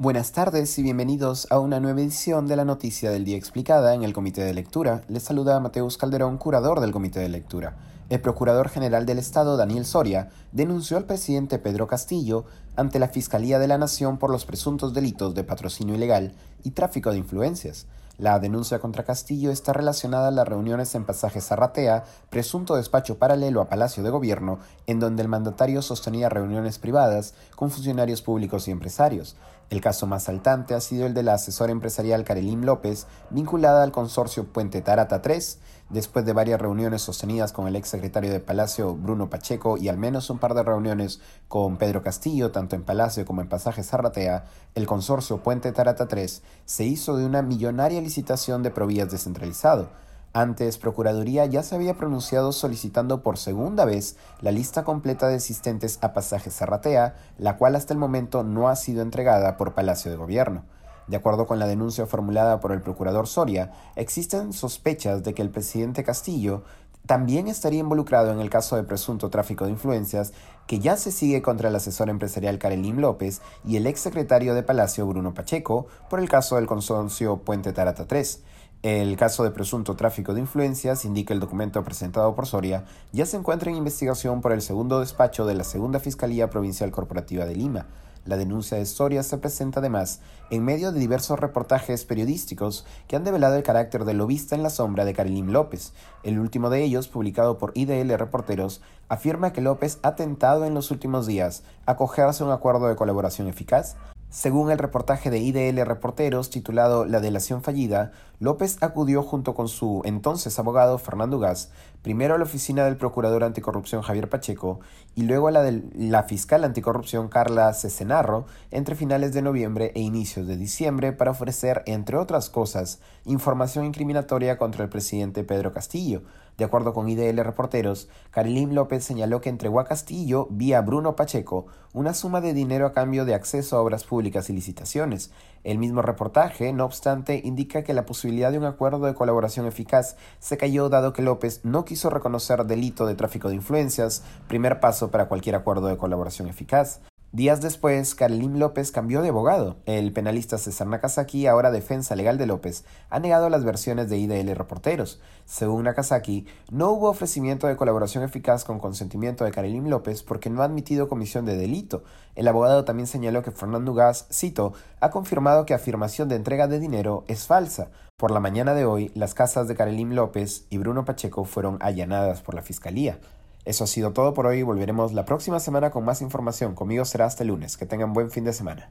Buenas tardes y bienvenidos a una nueva edición de la Noticia del Día Explicada en el Comité de Lectura. Les saluda Mateus Calderón, curador del Comité de Lectura. El Procurador General del Estado, Daniel Soria, denunció al presidente Pedro Castillo ante la Fiscalía de la Nación por los presuntos delitos de patrocinio ilegal y tráfico de influencias. La denuncia contra Castillo está relacionada a las reuniones en Pasaje Zarratea, presunto despacho paralelo a Palacio de Gobierno, en donde el mandatario sostenía reuniones privadas con funcionarios públicos y empresarios. El caso más saltante ha sido el de la asesora empresarial Karelim López, vinculada al consorcio Puente Tarata 3, después de varias reuniones sostenidas con el ex secretario de Palacio Bruno Pacheco y al menos un par de reuniones con Pedro Castillo, tanto en Palacio como en Pasaje Zarratea, el consorcio Puente Tarata 3 se hizo de una millonaria licitación de provías descentralizado antes, Procuraduría ya se había pronunciado solicitando por segunda vez la lista completa de asistentes a pasajes Zarratea, la cual hasta el momento no ha sido entregada por Palacio de Gobierno. De acuerdo con la denuncia formulada por el procurador Soria, existen sospechas de que el presidente Castillo también estaría involucrado en el caso de presunto tráfico de influencias que ya se sigue contra el asesor empresarial Karelim López y el ex secretario de Palacio Bruno Pacheco por el caso del consorcio Puente Tarata 3. El caso de presunto tráfico de influencias, indica el documento presentado por Soria, ya se encuentra en investigación por el segundo despacho de la Segunda Fiscalía Provincial Corporativa de Lima. La denuncia de Soria se presenta además en medio de diversos reportajes periodísticos que han develado el carácter de lobista en la sombra de Karelim López. El último de ellos, publicado por IDL Reporteros, afirma que López ha tentado en los últimos días acogerse a un acuerdo de colaboración eficaz según el reportaje de IDL Reporteros titulado La delación fallida, López acudió junto con su entonces abogado Fernando Gas, primero a la oficina del procurador anticorrupción Javier Pacheco y luego a la de la fiscal anticorrupción Carla Cesenarro entre finales de noviembre e inicios de diciembre para ofrecer, entre otras cosas, información incriminatoria contra el presidente Pedro Castillo, de acuerdo con IDL Reporteros, Karelim López señaló que entregó a Castillo, vía Bruno Pacheco, una suma de dinero a cambio de acceso a obras públicas y licitaciones. El mismo reportaje, no obstante, indica que la de un acuerdo de colaboración eficaz se cayó dado que López no quiso reconocer delito de tráfico de influencias, primer paso para cualquier acuerdo de colaboración eficaz. Días después, Karelim López cambió de abogado. El penalista César Nakazaki, ahora defensa legal de López, ha negado las versiones de IDL Reporteros. Según Nakazaki, no hubo ofrecimiento de colaboración eficaz con consentimiento de Karelim López porque no ha admitido comisión de delito. El abogado también señaló que Fernando Gas, cito, ha confirmado que afirmación de entrega de dinero es falsa. Por la mañana de hoy, las casas de Karelim López y Bruno Pacheco fueron allanadas por la Fiscalía. Eso ha sido todo por hoy. Volveremos la próxima semana con más información. Conmigo será hasta el lunes. Que tengan buen fin de semana.